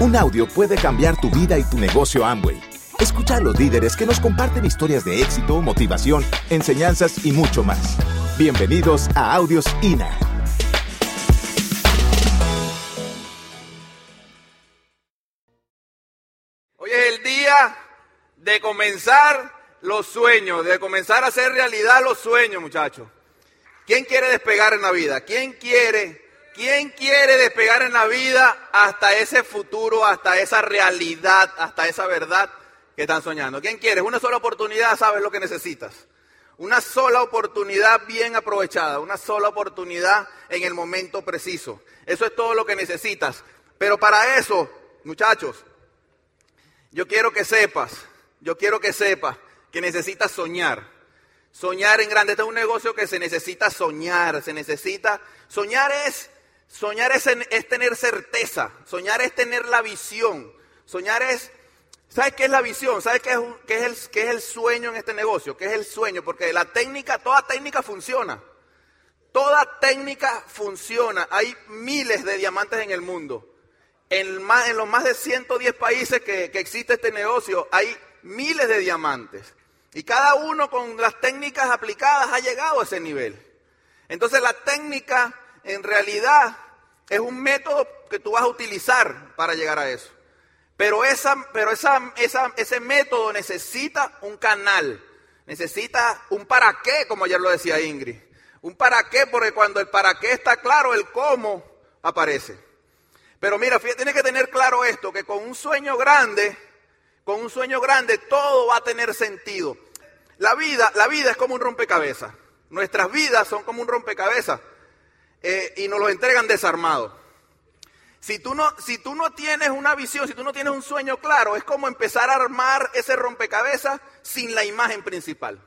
Un audio puede cambiar tu vida y tu negocio Amway. Escucha a los líderes que nos comparten historias de éxito, motivación, enseñanzas y mucho más. Bienvenidos a Audios INA. Hoy es el día de comenzar los sueños, de comenzar a hacer realidad los sueños, muchachos. ¿Quién quiere despegar en la vida? ¿Quién quiere ¿Quién quiere despegar en la vida hasta ese futuro, hasta esa realidad, hasta esa verdad que están soñando? ¿Quién quiere? Una sola oportunidad, sabes lo que necesitas. Una sola oportunidad bien aprovechada, una sola oportunidad en el momento preciso. Eso es todo lo que necesitas. Pero para eso, muchachos, yo quiero que sepas, yo quiero que sepas que necesitas soñar. Soñar en grande. Este es un negocio que se necesita soñar, se necesita... Soñar es Soñar es, tener certeza, soñar es tener la visión, soñar es, ¿sabes qué es la visión? ¿Sabes qué es, qué, es el, es el sueño en este negocio? ¿Qué es el sueño? Porque la técnica, toda técnica funciona, toda técnica funciona, hay miles de diamantes en el mundo. En, los más de 110 países que existe este negocio hay miles de diamantes. Y cada uno con las técnicas aplicadas ha llegado a ese nivel. Entonces la técnica en realidad es un método que tú vas a utilizar para llegar a eso. Pero, esa, pero esa, ese método necesita un canal, necesita un para qué, como ayer lo decía Ingrid. Un para qué, porque cuando el para qué está claro, el cómo aparece. Pero mira, tienes que tener claro esto, que con un sueño grande, con un sueño grande, todo va a tener sentido. La vida, la vida es como un rompecabezas. Nuestras vidas son como un rompecabezas. Eh, y nos lo entregan desarmado. Si tú, no, si tú no tienes una visión, si tú no tienes un sueño claro, es como empezar a armar ese rompecabezas sin la imagen principal.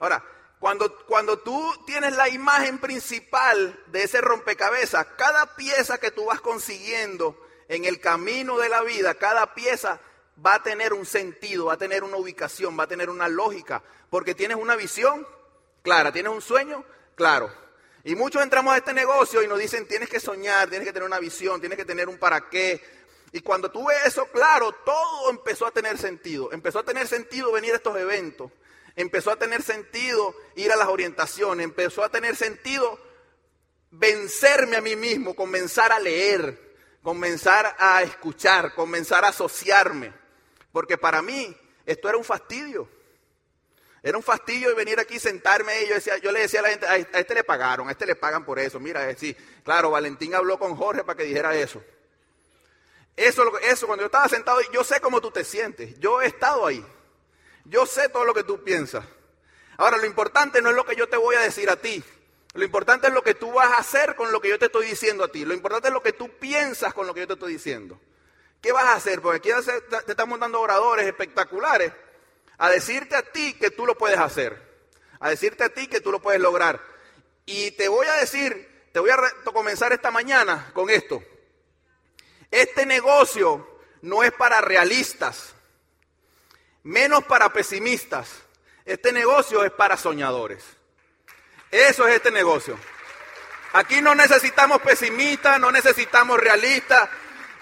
Ahora, cuando, cuando tú tienes la imagen principal de ese rompecabezas, cada pieza que tú vas consiguiendo en el camino de la vida, cada pieza va a tener un sentido, va a tener una ubicación, va a tener una lógica, porque tienes una visión clara, tienes un sueño claro. Y muchos entramos a este negocio y nos dicen, tienes que soñar, tienes que tener una visión, tienes que tener un para qué. Y cuando tuve eso claro, todo empezó a tener sentido. Empezó a tener sentido venir a estos eventos. Empezó a tener sentido ir a las orientaciones. Empezó a tener sentido vencerme a mí mismo, comenzar a leer, comenzar a escuchar, comenzar a asociarme. Porque para mí esto era un fastidio. Era un fastidio venir aquí, sentarme y yo, decía, yo le decía a la gente, a este le pagaron, a este le pagan por eso. Mira, eh, sí, claro, Valentín habló con Jorge para que dijera eso. Eso, eso, cuando yo estaba sentado, yo sé cómo tú te sientes. Yo he estado ahí. Yo sé todo lo que tú piensas. Ahora, lo importante no es lo que yo te voy a decir a ti. Lo importante es lo que tú vas a hacer con lo que yo te estoy diciendo a ti. Lo importante es lo que tú piensas con lo que yo te estoy diciendo. ¿Qué vas a hacer? Porque aquí te estamos dando oradores espectaculares a decirte a ti que tú lo puedes hacer, a decirte a ti que tú lo puedes lograr. Y te voy a decir, te voy a comenzar esta mañana con esto. Este negocio no es para realistas, menos para pesimistas. Este negocio es para soñadores. Eso es este negocio. Aquí no necesitamos pesimistas, no necesitamos realistas,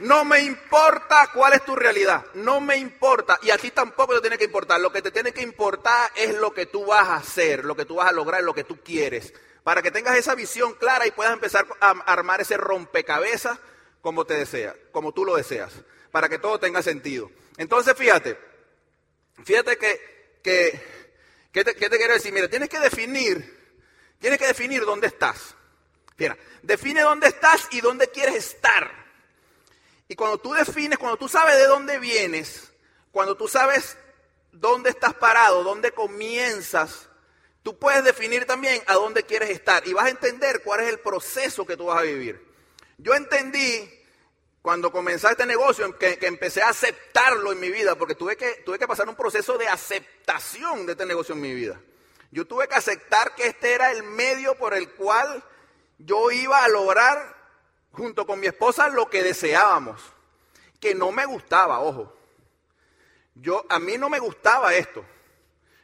no me importa cuál es tu realidad, no me importa, y a ti tampoco te tiene que importar. Lo que te tiene que importar es lo que tú vas a hacer, lo que tú vas a lograr, lo que tú quieres, para que tengas esa visión clara y puedas empezar a armar ese rompecabezas como te deseas, como tú lo deseas, para que todo tenga sentido. Entonces, fíjate, fíjate que, que ¿qué te, ¿qué te quiero decir? Mira, tienes que definir, tienes que definir dónde estás. Mira, define dónde estás y dónde quieres estar. Y cuando tú defines, cuando tú sabes de dónde vienes, cuando tú sabes dónde estás parado, dónde comienzas, tú puedes definir también a dónde quieres estar y vas a entender cuál es el proceso que tú vas a vivir. Yo entendí cuando comencé este negocio que, que, empecé a aceptarlo en mi vida, porque tuve que, tuve que pasar un proceso de aceptación de este negocio en mi vida. Yo tuve que aceptar que este era el medio por el cual yo iba a lograr junto con mi esposa lo que deseábamos, que no me gustaba, ojo. Yo a mí no me gustaba esto.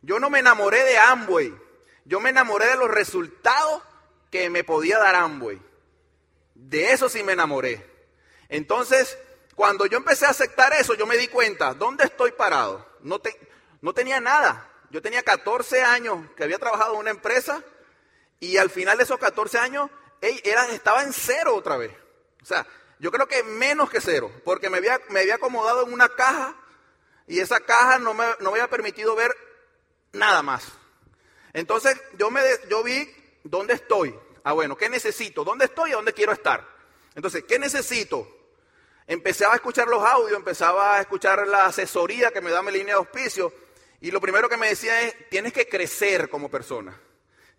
Yo no me enamoré de Amway. Yo me enamoré de los resultados que me podía dar Amway. De eso sí me enamoré. Entonces, Cuando yo empecé a aceptar eso, yo me di cuenta, ¿dónde estoy parado? No, no tenía nada. Yo tenía 14 años que había trabajado en una empresa y al final de esos 14 años estaba en cero otra vez. O sea, yo creo que menos que cero, porque me había, me había acomodado en una caja y esa caja no me, no me había permitido ver nada más. Entonces yo, me, yo vi dónde estoy. Ah, bueno, ¿qué necesito? ¿Dónde estoy y dónde quiero estar? Entonces, ¿qué necesito? Empezaba a escuchar los audios, empezaba a escuchar la asesoría que me da mi línea de auspicio y lo primero que me decía es, tienes que crecer como persona,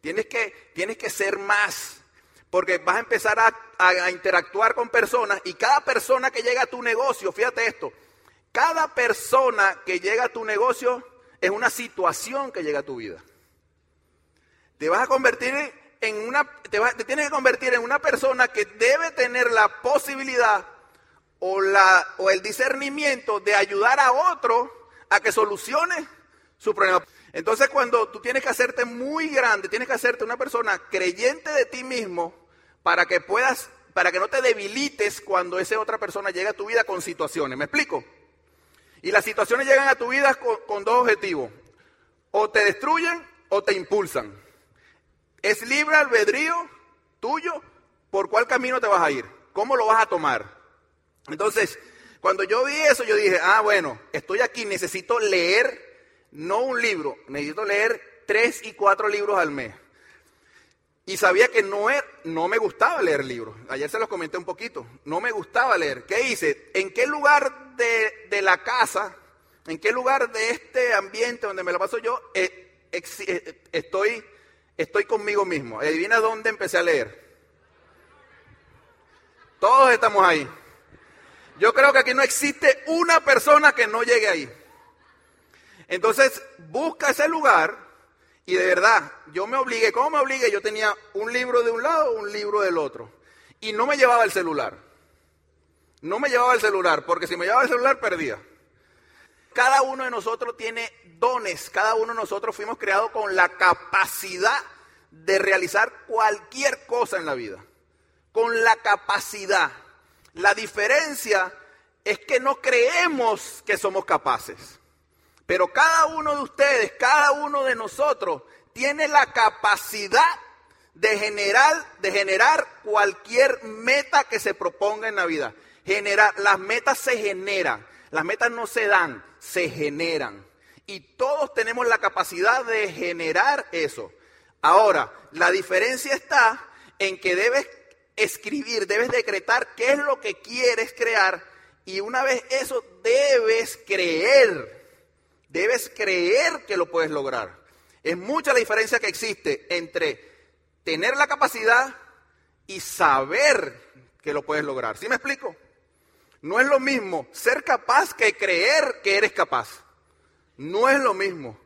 tienes que, tienes que ser más, porque vas a empezar a, interactuar con personas y cada persona que llega a tu negocio, fíjate esto, cada persona que llega a tu negocio es una situación que llega a tu vida. Te vas a convertir en una, te, te tienes que convertir en una persona que debe tener la posibilidad o, la, o el discernimiento de ayudar a otro a que solucione su problema. Entonces cuando tú tienes que hacerte muy grande, tienes que hacerte una persona creyente de ti mismo para que puedas, para que no te debilites cuando esa otra persona llega a tu vida con situaciones. ¿Me explico? Y las situaciones llegan a tu vida con, con dos objetivos. O te destruyen o te impulsan. Es libre albedrío tuyo por cuál camino te vas a ir, cómo lo vas a tomar. Entonces, cuando yo vi eso, yo dije, ah, bueno, estoy aquí, necesito leer, no un libro, necesito leer tres y cuatro libros al mes. Y sabía que no, er, no me gustaba leer libros. Ayer se los comenté un poquito. No me gustaba leer. ¿Qué hice? ¿En qué lugar de, la casa, en qué lugar de este ambiente donde me la paso yo, eh, eh, estoy, estoy conmigo mismo? Adivina dónde empecé a leer. Todos estamos ahí. Yo creo que aquí no existe una persona que no llegue ahí. Entonces, busca ese lugar y de verdad, yo me obligué, ¿cómo me obligué? Yo tenía un libro de un lado, un libro del otro. Y no me llevaba el celular. No me llevaba el celular, porque si me llevaba el celular perdía. Cada uno de nosotros tiene dones, cada uno de nosotros fuimos creados con la capacidad de realizar cualquier cosa en la vida. Con la capacidad. La diferencia es que no creemos que somos capaces. Pero cada uno de ustedes, cada uno de nosotros tiene la capacidad de generar, de generar cualquier meta que se proponga en la vida. Generar, las metas se generan, las metas no se dan, se generan. Y todos tenemos la capacidad de generar eso. Ahora, la diferencia está en que debes escribir, debes decretar qué es lo que quieres crear y una vez eso debes creer, debes creer que lo puedes lograr. Es mucha la diferencia que existe entre tener la capacidad y saber que lo puedes lograr. ¿Sí me explico? No es lo mismo ser capaz que creer que eres capaz. No es lo mismo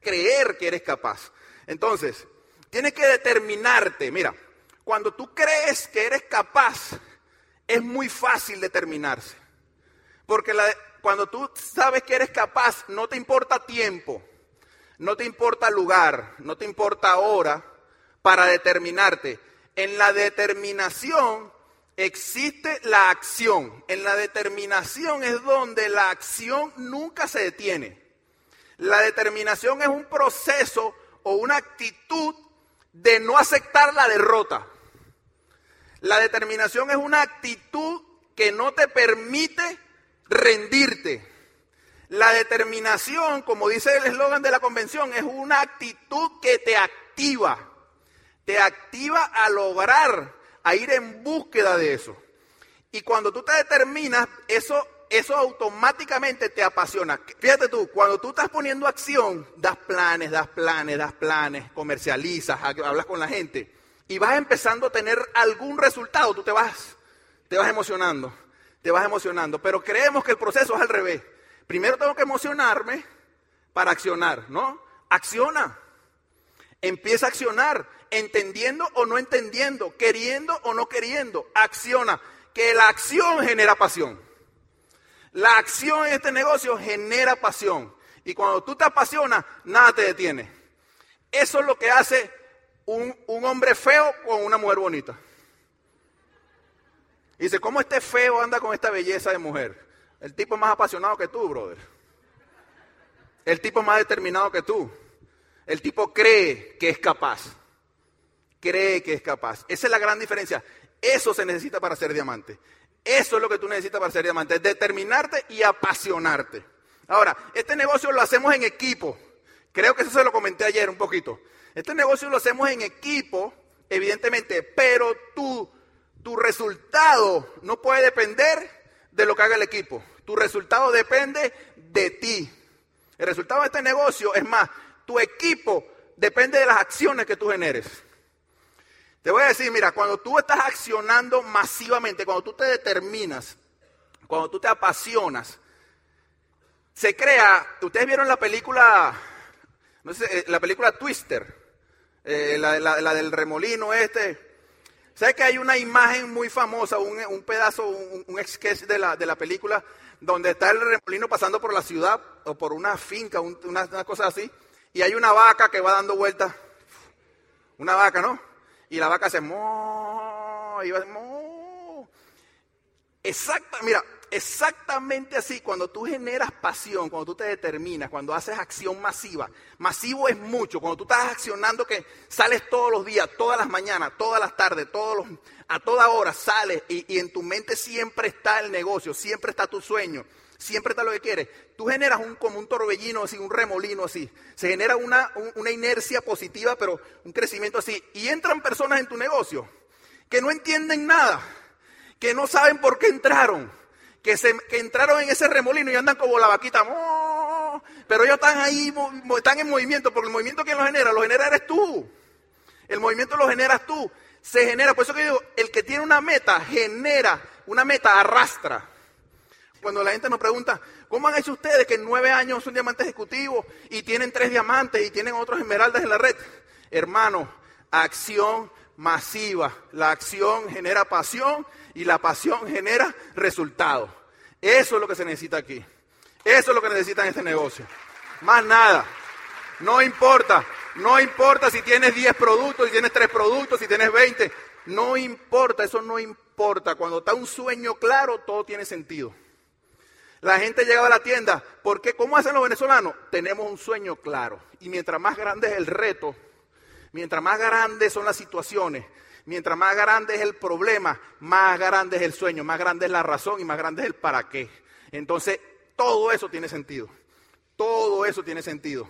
creer que eres capaz. Entonces, tienes que determinarte. Mira, cuando tú crees que eres capaz, es muy fácil determinarse. Porque cuando tú sabes que eres capaz, no te importa tiempo, no te importa lugar, no te importa hora para determinarte. En la determinación existe la acción. En la determinación es donde la acción nunca se detiene. La determinación es un proceso o una actitud de no aceptar la derrota. La determinación es una actitud que no te permite rendirte. La determinación, como dice el eslogan de la convención, es una actitud que te activa. Te activa a lograr, a ir en búsqueda de eso. Y cuando tú te determinas, eso, eso automáticamente te apasiona. Fíjate tú, cuando tú estás poniendo acción, das planes, das planes, das planes, comercializas, hablas con la gente y vas empezando a tener algún resultado, tú te vas, te vas emocionando, te vas emocionando. Pero creemos que el proceso es al revés. Primero tengo que emocionarme para accionar, ¿no? Acciona. Empieza a accionar, entendiendo o no entendiendo, queriendo o no queriendo. Acciona. Que la acción genera pasión. La acción en este negocio genera pasión. Y cuando tú te apasionas, nada te detiene. Eso es lo que hace un, hombre feo con una mujer bonita. Dice, ¿cómo este feo anda con esta belleza de mujer? El tipo más apasionado que tú, brother. El tipo más determinado que tú. El tipo cree que es capaz. Cree que es capaz. Esa es la gran diferencia. Eso se necesita para ser diamante. Eso es lo que tú necesitas para ser diamante. Determinarte y apasionarte. Ahora, este negocio lo hacemos en equipo. Creo que eso se lo comenté ayer un poquito. Este negocio lo hacemos en equipo, evidentemente, pero tú, tu resultado no puede depender de lo que haga el equipo. Tu resultado depende de ti. El resultado de este negocio es más, tu equipo depende de las acciones que tú generes. Te voy a decir, mira, cuando tú estás accionando masivamente, cuando tú te determinas, cuando tú te apasionas, se crea, ustedes vieron la película, no sé, eh, la película Twister, eh, la, del remolino este. ¿Sabes que hay una imagen muy famosa, un, pedazo, un, un sketch de la, de la película, donde está el remolino pasando por la ciudad o por una finca, una, cosa así, y hay una vaca que va dando vueltas, una vaca, ¿no? Y la vaca se mo, y va mo. Exacta, mira, exactamente así, cuando tú generas pasión, cuando tú te determinas, cuando haces acción masiva, masivo es mucho, cuando tú estás accionando que sales todos los días, todas las mañanas, todas las tardes, todos los, a toda hora sales y, en tu mente siempre está el negocio, siempre está tu sueño, siempre está lo que quieres. Tú generas un, como un torbellino así, un remolino así. Se genera una, una inercia positiva, pero un crecimiento así. Y entran personas en tu negocio que no entienden nada, que no saben por qué entraron, que, se, entraron en ese remolino y andan como la vaquita. Pero ellos están ahí, están en movimiento, porque el movimiento que lo genera, lo genera eres tú. El movimiento lo generas tú se genera. Por eso que digo, el que tiene una meta genera, una meta arrastra. Cuando la gente nos pregunta, ¿cómo han hecho ustedes que en nueve años son diamantes ejecutivos y tienen tres diamantes y tienen otros esmeraldas en la red? Hermano, acción masiva. La acción genera pasión y la pasión genera resultados. Eso es lo que se necesita aquí. Eso es lo que necesita en este negocio. Más nada. No importa. No importa si tienes 10 productos, si tienes 3 productos, si tienes 20. No importa, eso no importa. Cuando está un sueño claro, todo tiene sentido. La gente llegaba a la tienda, porque ¿cómo hacen los venezolanos? Tenemos un sueño claro. Y mientras más grande es el reto, mientras más grandes son las situaciones, mientras más grande es el problema, más grande es el sueño, más grande es la razón y más grande es el para qué. Entonces, todo eso tiene sentido. Todo eso tiene sentido.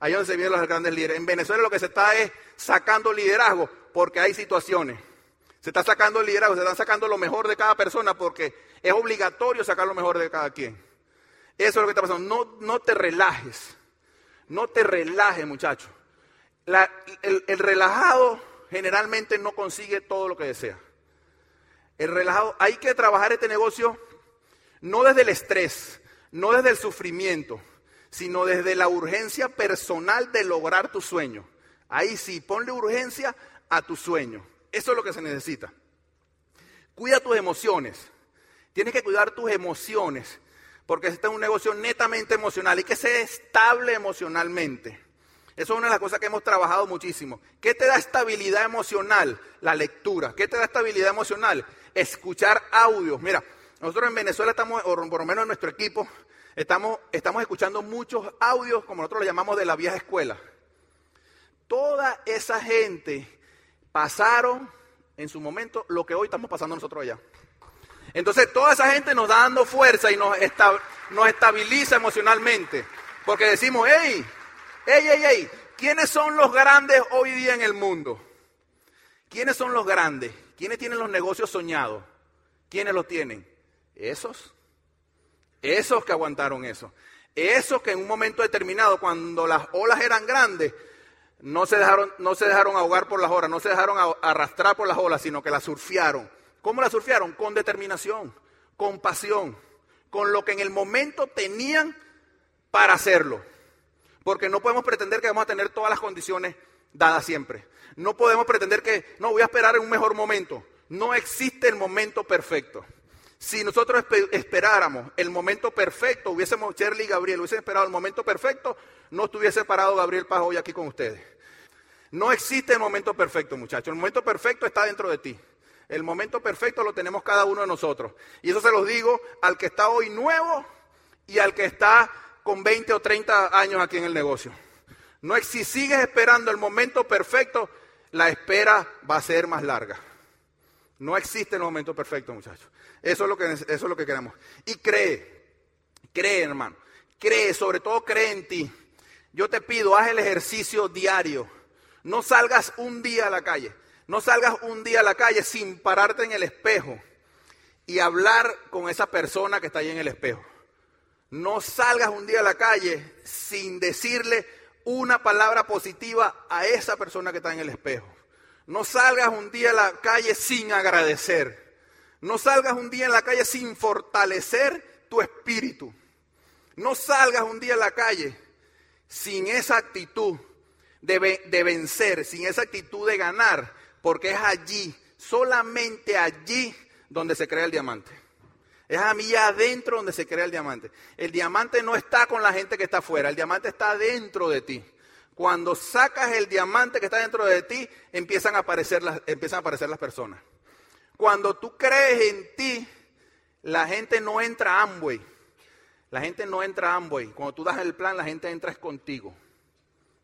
Ahí donde se vienen los grandes líderes. En Venezuela lo que se está es sacando liderazgo porque hay situaciones. Se está sacando liderazgo, se está sacando lo mejor de cada persona porque es obligatorio sacar lo mejor de cada quien. Eso es lo que está pasando. No, no te relajes. No te relajes, muchacho. el, el relajado generalmente no consigue todo lo que desea. El relajado, hay que trabajar este negocio no desde el estrés, no desde el sufrimiento, sino desde la urgencia personal de lograr tu sueño. Ahí sí, ponle urgencia a tu sueño. Eso es lo que se necesita. Cuida tus emociones. Tienes que cuidar tus emociones, porque este es un negocio netamente emocional y que ser estable emocionalmente. Eso es una de las cosas que hemos trabajado muchísimo. ¿Qué te da estabilidad emocional? La lectura. ¿Qué te da estabilidad emocional? Escuchar audios. Mira, nosotros en Venezuela estamos, o por lo menos en nuestro equipo, Estamos, estamos escuchando muchos audios, como nosotros lo llamamos, de la vieja escuela. Toda esa gente pasaron en su momento lo que hoy estamos pasando nosotros allá. Entonces toda esa gente nos da dando fuerza y nos, nos estabiliza emocionalmente. Porque decimos, hey, hey, hey, hey, ¿quiénes son los grandes hoy día en el mundo? ¿Quiénes son los grandes? ¿Quiénes tienen los negocios soñados? ¿Quiénes los tienen? Esos. Esos que aguantaron eso. Esos que en un momento determinado, cuando las olas eran grandes, no se dejaron, no se dejaron ahogar por las olas, no se dejaron arrastrar por las olas, sino que las surfearon. ¿Cómo las surfearon? Con determinación, con pasión, con lo que en el momento tenían para hacerlo. Porque no podemos pretender que vamos a tener todas las condiciones dadas siempre. No podemos pretender que, no, voy a esperar en un mejor momento. No existe el momento perfecto. Si nosotros esperáramos el momento perfecto, hubiésemos, Shirley y Gabriel, hubiesen esperado el momento perfecto, no estuviese parado Gabriel Paz hoy aquí con ustedes. No existe el momento perfecto, muchachos. El momento perfecto está dentro de ti. El momento perfecto lo tenemos cada uno de nosotros. Y eso se los digo al que está hoy nuevo y al que está con 20 o 30 años aquí en el negocio. No, si sigues esperando el momento perfecto, la espera va a ser más larga. No existe el momento perfecto, muchachos. Eso es lo que, eso es lo que queremos. Y cree, cree, hermano. Cree, sobre todo cree en ti. Yo te pido, haz el ejercicio diario. No salgas un día a la calle. No salgas un día a la calle sin pararte en el espejo y hablar con esa persona que está ahí en el espejo. No salgas un día a la calle sin decirle una palabra positiva a esa persona que está en el espejo. No salgas un día a la calle sin agradecer. No salgas un día en la calle sin fortalecer tu espíritu. No salgas un día a la calle sin esa actitud de, de vencer, sin esa actitud de ganar, porque es allí, solamente allí donde se crea el diamante. Es a mí adentro donde se crea el diamante. El diamante no está con la gente que está afuera, el diamante está dentro de ti. Cuando sacas el diamante que está dentro de ti, empiezan a aparecer las, empiezan a aparecer las personas. Cuando tú crees en ti, la gente no entra a Amway. La gente no entra a Amway. Cuando tú das el plan, la gente entra contigo.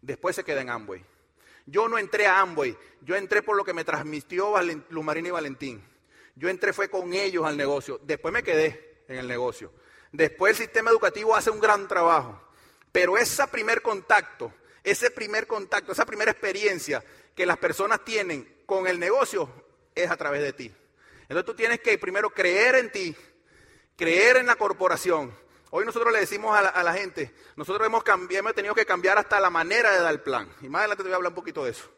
Después se queda en Amway. Yo no entré a Amway, yo entré por lo que me transmitió Lumarina y Valentín. Yo entré fue con ellos al negocio, después me quedé en el negocio. Después el sistema educativo hace un gran trabajo, pero ese primer contacto, ese primer contacto, esa primera experiencia que las personas tienen con el negocio es a través de ti. Entonces tú tienes que primero creer en ti, creer en la corporación, Hoy nosotros le decimos a la, gente, nosotros hemos, cambiado, hemos tenido que cambiar hasta la manera de dar el plan. Y más adelante te voy a hablar un poquito de eso.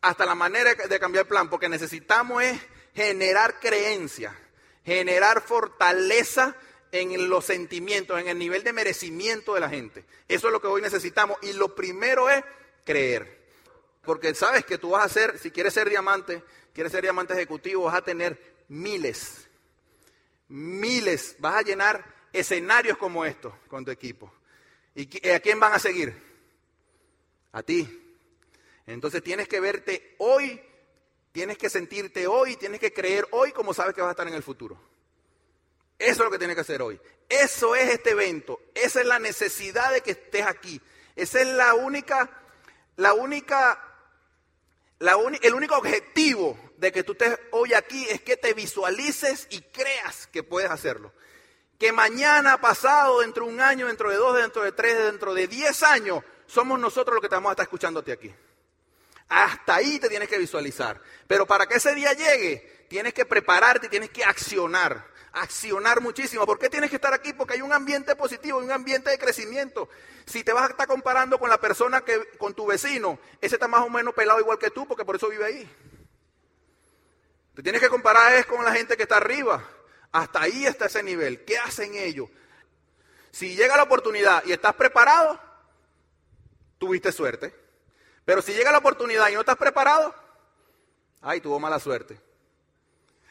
Hasta la manera de cambiar el plan, porque necesitamos es generar creencia, generar fortaleza en los sentimientos, en el nivel de merecimiento de la gente. Eso es lo que hoy necesitamos. Y lo primero es creer. Porque sabes que tú vas a ser, si quieres ser diamante, quieres ser diamante ejecutivo, vas a tener miles, miles, vas a llenar escenarios como estos con tu equipo. ¿Y a quién van a seguir? A ti. Entonces tienes que verte hoy, tienes que sentirte hoy, tienes que creer hoy como sabes que vas a estar en el futuro. Eso es lo que tienes que hacer hoy. Eso es este evento. Esa es la necesidad de que estés aquí. Esa es la única, la única, la el único objetivo de que tú estés hoy aquí es que te visualices y creas que puedes hacerlo que mañana, pasado, dentro de un año, dentro de dos, dentro de tres, dentro de diez años, somos nosotros los que te vamos a estar escuchándote aquí. Hasta ahí te tienes que visualizar. Pero para que ese día llegue, tienes que prepararte, tienes que accionar. Accionar muchísimo. ¿Por qué tienes que estar aquí? Porque hay un ambiente positivo, un ambiente de crecimiento. Si te vas a estar comparando con la persona que, con tu vecino, ese está más o menos pelado igual que tú, porque por eso vive ahí. Te tienes que comparar es con la gente que está arriba. Hasta ahí está ese nivel. ¿Qué hacen ellos? Si llega la oportunidad y estás preparado, tuviste suerte. Pero si llega la oportunidad y no estás preparado, ay, tuvo mala suerte.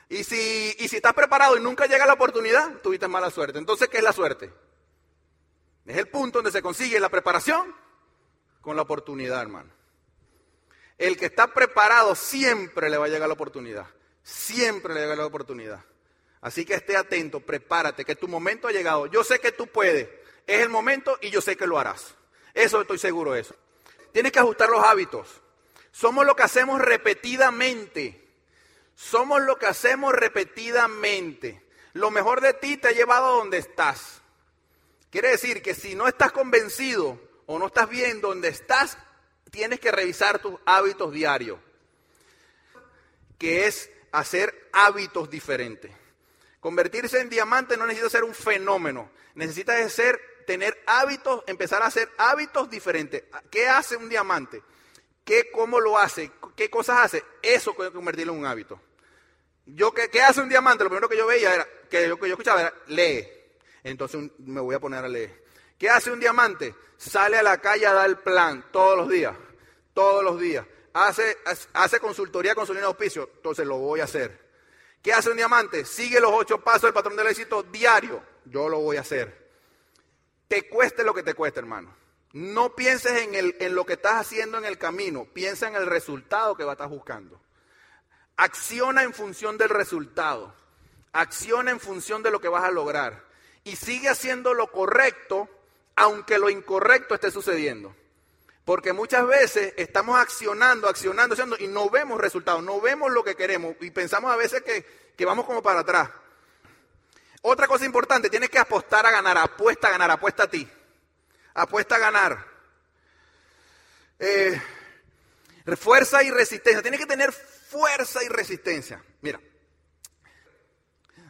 Y si, y si estás preparado y nunca llega la oportunidad, tuviste mala suerte. Entonces, ¿qué es la suerte? Es el punto donde se consigue la preparación con la oportunidad, hermano. El que está preparado siempre le va a llegar la oportunidad. Siempre le llega la oportunidad. Así que esté atento, prepárate, que tu momento ha llegado. Yo sé que tú puedes. Es el momento y yo sé que lo harás. Eso estoy seguro de eso. Tienes que ajustar los hábitos. Somos lo que hacemos repetidamente. Somos lo que hacemos repetidamente. Lo mejor de ti te ha llevado a donde estás. Quiere decir que si no estás convencido o no estás bien donde estás, tienes que revisar tus hábitos diarios. Que es hacer hábitos diferentes. Convertirse en diamante no necesita ser un fenómeno, necesita ser, tener hábitos, empezar a hacer hábitos diferentes. ¿Qué hace un diamante? ¿Qué, ¿Cómo lo hace? ¿Qué cosas hace? Eso puede convertirlo en un hábito. Yo, ¿qué, ¿Qué hace un diamante? Lo primero que yo veía era, que yo, que yo escuchaba era, lee. Entonces me voy a poner a leer. ¿Qué hace un diamante? Sale a la calle a dar plan todos los días, todos los días. Hace, hace consultoría con su de auspicio, entonces lo voy a hacer. ¿Qué hace un diamante? Sigue los ocho pasos del patrón del éxito diario. Yo lo voy a hacer. Te cueste lo que te cueste, hermano. No pienses en, el, en lo que estás haciendo en el camino. Piensa en el resultado que vas a estar buscando. acciona en función del resultado, acciona en función de lo que vas a lograr y sigue haciendo lo correcto aunque lo incorrecto esté sucediendo. Porque muchas veces estamos accionando, accionando, accionando y no vemos resultados, no vemos lo que queremos y pensamos a veces que, que vamos como para atrás. Otra cosa importante, tienes que apostar a ganar, apuesta a ganar, apuesta a ti. Apuesta a ganar. Eh, fuerza y resistencia, tienes que tener fuerza y resistencia. Mira,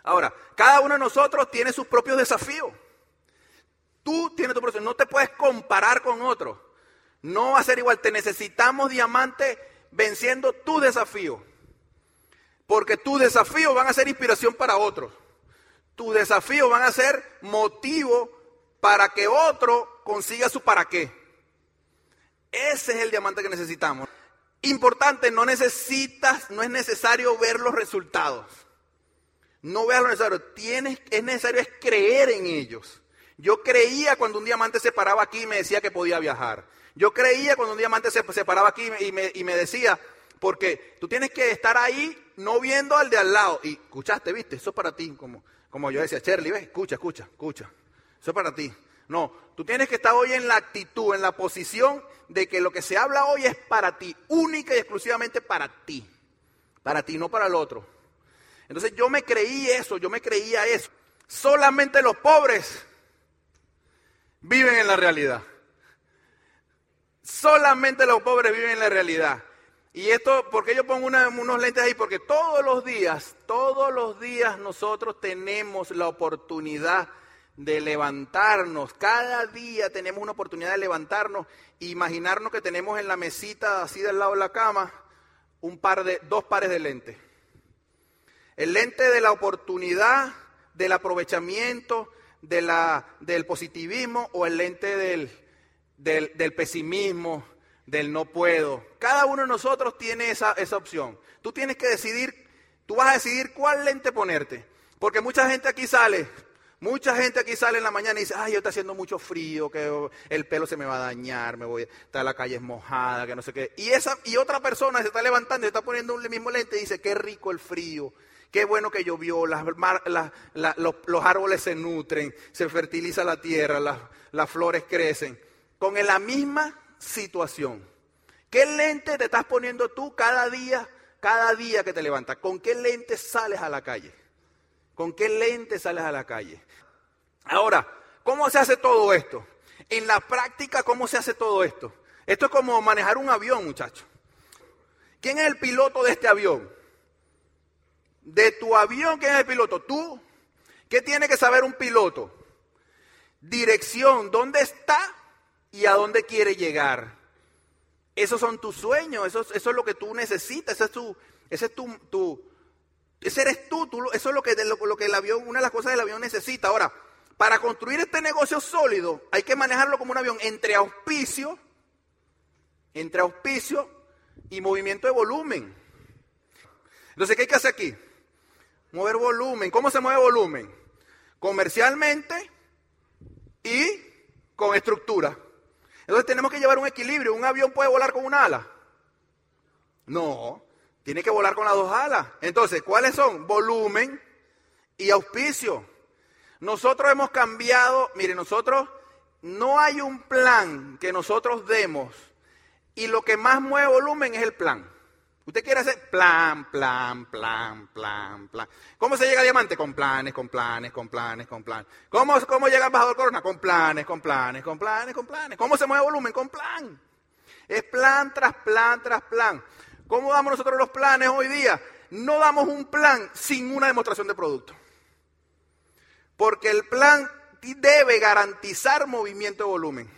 ahora, cada uno de nosotros tiene sus propios desafíos. Tú tienes tu proceso, no te puedes comparar con otro. No va a ser igual, te necesitamos diamante venciendo tu desafío. Porque tus desafíos van a ser inspiración para otros. Tus desafíos van a ser motivo para que otro consiga su para qué. Ese es el diamante que necesitamos. Importante, no necesitas, no es necesario ver los resultados. No veas lo necesario. Tienes, es necesario es creer en ellos. Yo creía cuando un diamante se paraba aquí y me decía que podía viajar. Yo creía cuando un diamante se, paraba aquí y me, y me decía, porque tú tienes que estar ahí no viendo al de al lado. Y escuchaste, viste, eso es para ti. Como, como yo decía, Shirley, ves, escucha, escucha, escucha. Eso es para ti. No, tú tienes que estar hoy en la actitud, en la posición de que lo que se habla hoy es para ti, única y exclusivamente para ti. Para ti, no para el otro. Entonces yo me creí eso, yo me creía eso. Solamente los pobres viven en la realidad. Solamente los pobres viven en la realidad. Y esto, ¿por qué yo pongo unos lentes ahí? Porque todos los días, todos los días nosotros tenemos la oportunidad de levantarnos. Cada día tenemos una oportunidad de levantarnos imaginarnos que tenemos en la mesita así del lado de la cama un par de, dos pares de lentes. El lente de la oportunidad, del aprovechamiento, de la, del positivismo o el lente del, del, pesimismo, del no puedo. Cada uno de nosotros tiene esa, esa opción. Tú tienes que decidir, tú vas a decidir cuál lente ponerte. Porque mucha gente aquí sale, mucha gente aquí sale en la mañana y dice, ay, yo está haciendo mucho frío, que el pelo se me va a dañar, me voy, está la calle es mojada, que no sé qué. Y, esa, y otra persona se está levantando y está poniendo un mismo lente y dice, qué rico el frío, Qué bueno que llovió, las, los, árboles se nutren, se fertiliza la tierra, las, flores crecen. Con la misma situación. ¿Qué lente te estás poniendo tú cada día, cada día que te levantas? ¿Con qué lente sales a la calle? ¿Con qué lente sales a la calle? Ahora, ¿cómo se hace todo esto? En la práctica, ¿cómo se hace todo esto? Esto es como manejar un avión, muchachos. ¿Quién es el piloto de este avión? de tu avión, ¿quién es el piloto? Tú. ¿Qué tiene que saber un piloto? Dirección, ¿dónde está y a dónde quiere llegar? Esos son tus sueños, eso, es lo que tú necesitas, ese es tu, ese es tu, ese eres tú, eso es lo que, lo que el avión, una de las cosas del avión necesita. Ahora, para construir este negocio sólido, hay que manejarlo como un avión entre auspicio, entre auspicio y movimiento de volumen. Entonces, ¿qué hay que hacer aquí? Mover volumen. ¿Cómo se mueve volumen? Comercialmente y con estructura. Entonces tenemos que llevar un equilibrio. ¿Un avión puede volar con un ala? No, tiene que volar con las dos alas. Entonces, ¿cuáles son? Volumen y auspicio. Nosotros hemos cambiado, mire, nosotros no hay un plan que nosotros demos y lo que más mueve volumen es el plan. Usted quiere hacer plan, plan, plan, plan, plan. ¿Cómo se llega a diamante? Con planes, con planes, con planes, con planes. ¿Cómo, cómo llega embajador corona? Con planes, con planes, con planes, con planes. ¿Cómo se mueve volumen? Con plan. Es plan tras plan tras plan. ¿Cómo damos nosotros los planes hoy día? No damos un plan sin una demostración de producto. Porque el plan debe garantizar movimiento de volumen.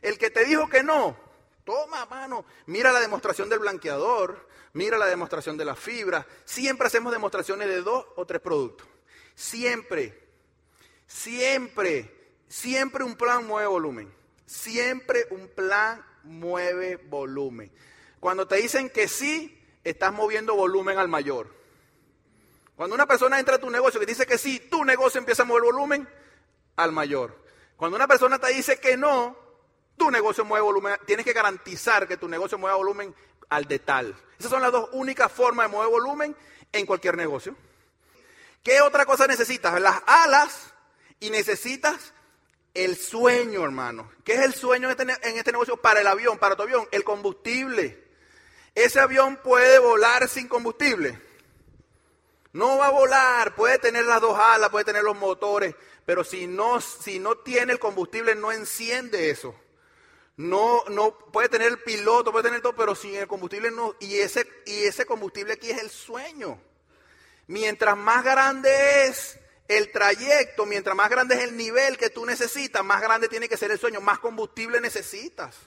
El que te dijo que no, toma mano, mira la demostración del blanqueador, mira la demostración de la fibra. Siempre hacemos demostraciones de dos o tres productos. Siempre, siempre, siempre un plan mueve volumen. Siempre un plan mueve volumen. Cuando te dicen que sí, estás moviendo volumen al mayor. Cuando una persona entra a tu negocio y dice que sí, tu negocio empieza a mover volumen al mayor. Cuando una persona te dice que no, tu negocio mueve volumen, tienes que garantizar que tu negocio mueva volumen al de tal. Esas son las dos únicas formas de mover volumen en cualquier negocio. ¿Qué otra cosa necesitas? Las alas y necesitas el sueño, hermano. ¿Qué es el sueño en este, en este negocio para el avión, para tu avión? El combustible. Ese avión puede volar sin combustible. No va a volar, puede tener las dos alas, puede tener los motores, pero si no, si no tiene el combustible, no enciende eso. No, no puede tener el piloto, puede tener todo, pero sin el combustible no. Y ese, y ese combustible aquí es el sueño. Mientras más grande es el trayecto, mientras más grande es el nivel que tú necesitas, más grande tiene que ser el sueño, más combustible necesitas.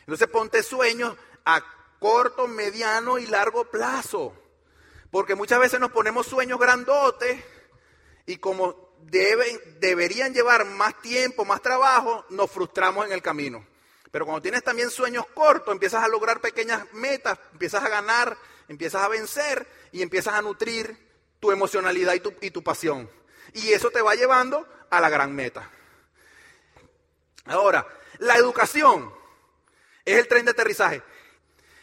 Entonces ponte sueños a corto, mediano y largo plazo. Porque muchas veces nos ponemos sueños grandotes y como deben, deberían llevar más tiempo, más trabajo, nos frustramos en el camino. Pero cuando tienes también sueños cortos, empiezas a lograr pequeñas metas, empiezas a ganar, empiezas a vencer y empiezas a nutrir tu emocionalidad y tu, y tu pasión. Y eso te va llevando a la gran meta. Ahora, la educación es el tren de aterrizaje.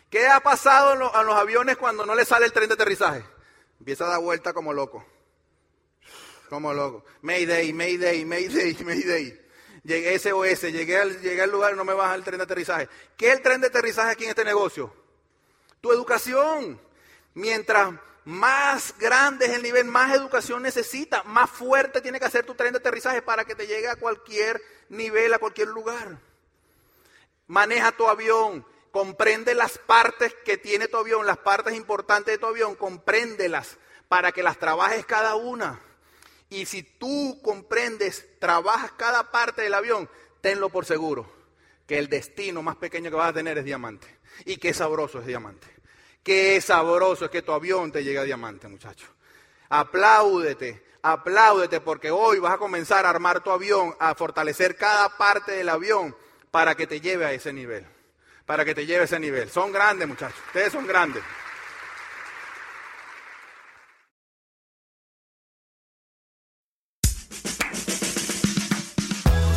¿Qué ha pasado a los aviones cuando no le sale el tren de aterrizaje? Empieza a dar vuelta como loco. Como loco. Mayday, Mayday, Mayday, Mayday. Llegué SOS, llegué al, llegué al lugar y no me baja el tren de aterrizaje. ¿Qué es el tren de aterrizaje aquí en este negocio? Tu educación. Mientras más grande es el nivel, más educación necesita, más fuerte tiene que hacer tu tren de aterrizaje para que te llegue a cualquier nivel, a cualquier lugar. Maneja tu avión, comprende las partes que tiene tu avión, las partes importantes de tu avión, compréndelas para que las trabajes cada una. Y si tú comprendes, trabajas cada parte del avión, tenlo por seguro, que el destino más pequeño que vas a tener es diamante. Y qué sabroso es diamante. Qué sabroso es que tu avión te llegue a diamante, muchacho. Apláudete, apláudete, porque hoy vas a comenzar a armar tu avión, a fortalecer cada parte del avión para que te lleve a ese nivel para que te lleve a ese nivel. Son grandes, muchachos. Ustedes son grandes.